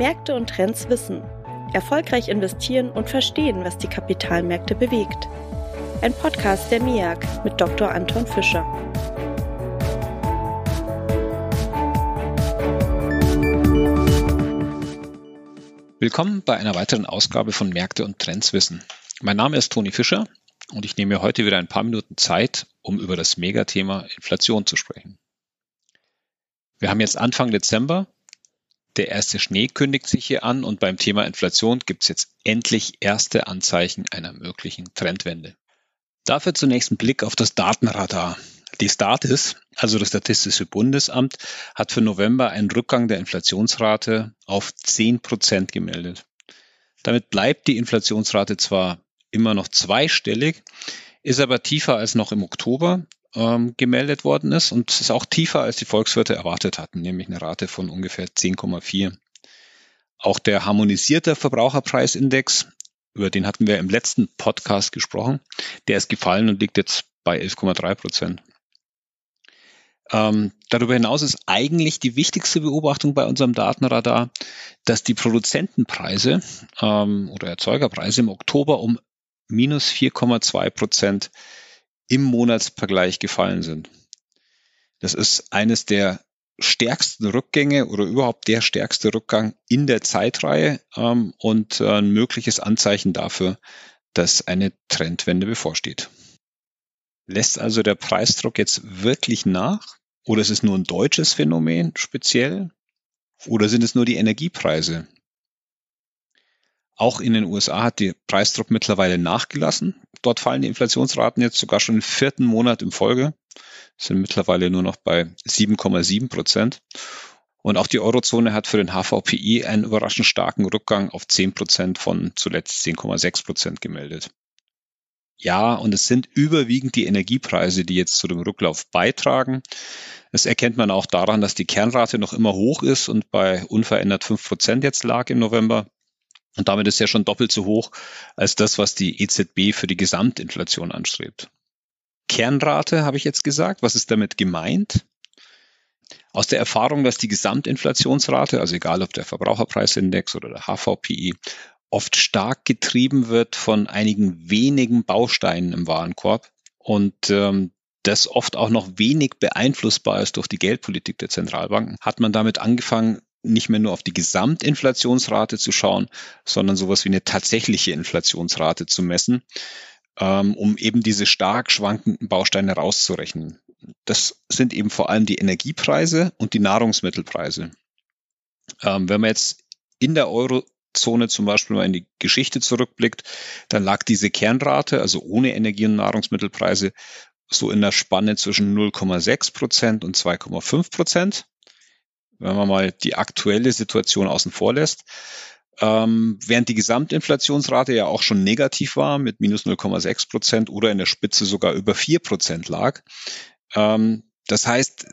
Märkte und Trends wissen. Erfolgreich investieren und verstehen, was die Kapitalmärkte bewegt. Ein Podcast der MIAG mit Dr. Anton Fischer. Willkommen bei einer weiteren Ausgabe von Märkte und Trends wissen. Mein Name ist Toni Fischer und ich nehme mir heute wieder ein paar Minuten Zeit, um über das Megathema Inflation zu sprechen. Wir haben jetzt Anfang Dezember. Der erste Schnee kündigt sich hier an und beim Thema Inflation gibt es jetzt endlich erste Anzeichen einer möglichen Trendwende. Dafür zunächst ein Blick auf das Datenradar. Die Statis, also das Statistische Bundesamt, hat für November einen Rückgang der Inflationsrate auf 10 Prozent gemeldet. Damit bleibt die Inflationsrate zwar immer noch zweistellig, ist aber tiefer als noch im Oktober ähm, gemeldet worden ist und ist auch tiefer, als die Volkswirte erwartet hatten, nämlich eine Rate von ungefähr 10,4. Auch der harmonisierte Verbraucherpreisindex, über den hatten wir im letzten Podcast gesprochen, der ist gefallen und liegt jetzt bei 11,3 Prozent. Ähm, darüber hinaus ist eigentlich die wichtigste Beobachtung bei unserem Datenradar, dass die Produzentenpreise ähm, oder Erzeugerpreise im Oktober um minus 4,2 Prozent im Monatsvergleich gefallen sind. Das ist eines der stärksten Rückgänge oder überhaupt der stärkste Rückgang in der Zeitreihe ähm, und äh, ein mögliches Anzeichen dafür, dass eine Trendwende bevorsteht. Lässt also der Preisdruck jetzt wirklich nach? Oder ist es nur ein deutsches Phänomen speziell? Oder sind es nur die Energiepreise, auch in den USA hat der Preisdruck mittlerweile nachgelassen. Dort fallen die Inflationsraten jetzt sogar schon im vierten Monat in Folge, sind mittlerweile nur noch bei 7,7 Prozent. Und auch die Eurozone hat für den HVPI einen überraschend starken Rückgang auf 10 Prozent von zuletzt 10,6 Prozent gemeldet. Ja, und es sind überwiegend die Energiepreise, die jetzt zu dem Rücklauf beitragen. Das erkennt man auch daran, dass die Kernrate noch immer hoch ist und bei unverändert 5 Prozent jetzt lag im November. Und damit ist ja schon doppelt so hoch als das, was die EZB für die Gesamtinflation anstrebt. Kernrate habe ich jetzt gesagt. Was ist damit gemeint? Aus der Erfahrung, dass die Gesamtinflationsrate, also egal ob der Verbraucherpreisindex oder der HVPI, oft stark getrieben wird von einigen wenigen Bausteinen im Warenkorb und ähm, das oft auch noch wenig beeinflussbar ist durch die Geldpolitik der Zentralbanken, hat man damit angefangen, nicht mehr nur auf die Gesamtinflationsrate zu schauen, sondern sowas wie eine tatsächliche Inflationsrate zu messen, ähm, um eben diese stark schwankenden Bausteine rauszurechnen. Das sind eben vor allem die Energiepreise und die Nahrungsmittelpreise. Ähm, wenn man jetzt in der Eurozone zum Beispiel mal in die Geschichte zurückblickt, dann lag diese Kernrate, also ohne Energie- und Nahrungsmittelpreise, so in der Spanne zwischen 0,6 Prozent und 2,5 Prozent wenn man mal die aktuelle Situation außen vor lässt. Ähm, während die Gesamtinflationsrate ja auch schon negativ war mit minus 0,6 Prozent oder in der Spitze sogar über 4 Prozent lag. Ähm, das heißt,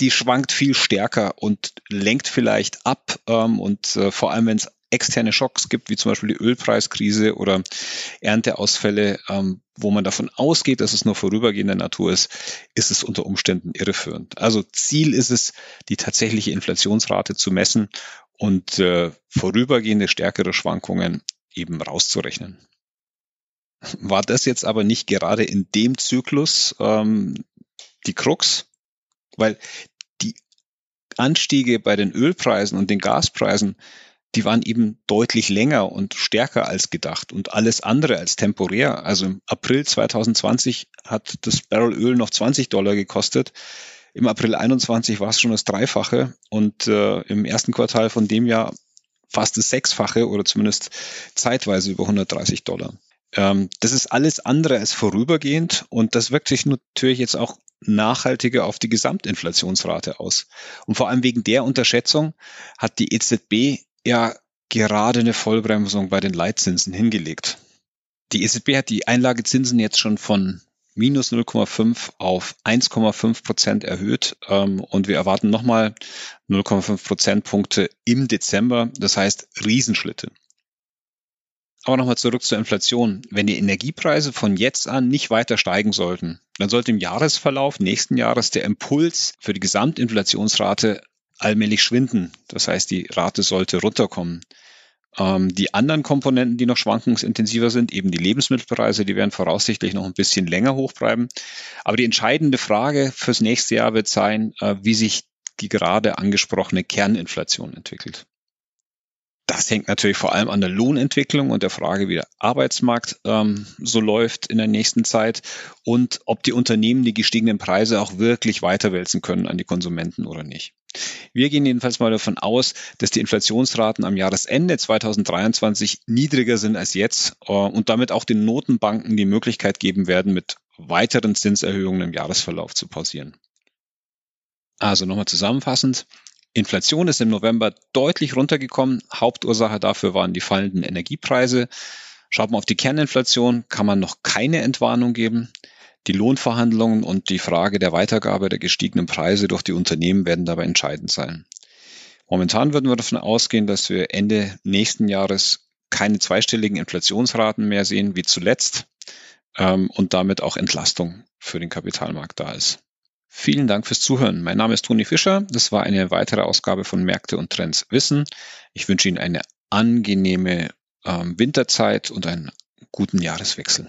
die schwankt viel stärker und lenkt vielleicht ab ähm, und äh, vor allem, wenn es externe Schocks gibt, wie zum Beispiel die Ölpreiskrise oder Ernteausfälle, ähm, wo man davon ausgeht, dass es nur vorübergehender Natur ist, ist es unter Umständen irreführend. Also Ziel ist es, die tatsächliche Inflationsrate zu messen und äh, vorübergehende stärkere Schwankungen eben rauszurechnen. War das jetzt aber nicht gerade in dem Zyklus ähm, die Krux? Weil die Anstiege bei den Ölpreisen und den Gaspreisen die waren eben deutlich länger und stärker als gedacht und alles andere als temporär. Also im April 2020 hat das Barrel Öl noch 20 Dollar gekostet. Im April 21 war es schon das Dreifache und äh, im ersten Quartal von dem Jahr fast das Sechsfache oder zumindest zeitweise über 130 Dollar. Ähm, das ist alles andere als vorübergehend und das wirkt sich natürlich jetzt auch nachhaltiger auf die Gesamtinflationsrate aus. Und vor allem wegen der Unterschätzung hat die EZB ja gerade eine Vollbremsung bei den Leitzinsen hingelegt. Die EZB hat die Einlagezinsen jetzt schon von minus 0,5 auf 1,5 Prozent erhöht ähm, und wir erwarten nochmal 0,5 Prozentpunkte im Dezember. Das heißt Riesenschritte. Aber nochmal zurück zur Inflation. Wenn die Energiepreise von jetzt an nicht weiter steigen sollten, dann sollte im Jahresverlauf nächsten Jahres der Impuls für die Gesamtinflationsrate allmählich schwinden. Das heißt, die Rate sollte runterkommen. Ähm, die anderen Komponenten, die noch schwankungsintensiver sind, eben die Lebensmittelpreise, die werden voraussichtlich noch ein bisschen länger hochbleiben. Aber die entscheidende Frage fürs nächste Jahr wird sein, äh, wie sich die gerade angesprochene Kerninflation entwickelt. Das hängt natürlich vor allem an der Lohnentwicklung und der Frage, wie der Arbeitsmarkt ähm, so läuft in der nächsten Zeit und ob die Unternehmen die gestiegenen Preise auch wirklich weiterwälzen können an die Konsumenten oder nicht. Wir gehen jedenfalls mal davon aus, dass die Inflationsraten am Jahresende 2023 niedriger sind als jetzt äh, und damit auch den Notenbanken die Möglichkeit geben werden, mit weiteren Zinserhöhungen im Jahresverlauf zu pausieren. Also nochmal zusammenfassend. Inflation ist im November deutlich runtergekommen. Hauptursache dafür waren die fallenden Energiepreise. Schaut man auf die Kerninflation, kann man noch keine Entwarnung geben. Die Lohnverhandlungen und die Frage der Weitergabe der gestiegenen Preise durch die Unternehmen werden dabei entscheidend sein. Momentan würden wir davon ausgehen, dass wir Ende nächsten Jahres keine zweistelligen Inflationsraten mehr sehen wie zuletzt ähm, und damit auch Entlastung für den Kapitalmarkt da ist. Vielen Dank fürs Zuhören. Mein Name ist Toni Fischer. Das war eine weitere Ausgabe von Märkte und Trends Wissen. Ich wünsche Ihnen eine angenehme ähm, Winterzeit und einen guten Jahreswechsel.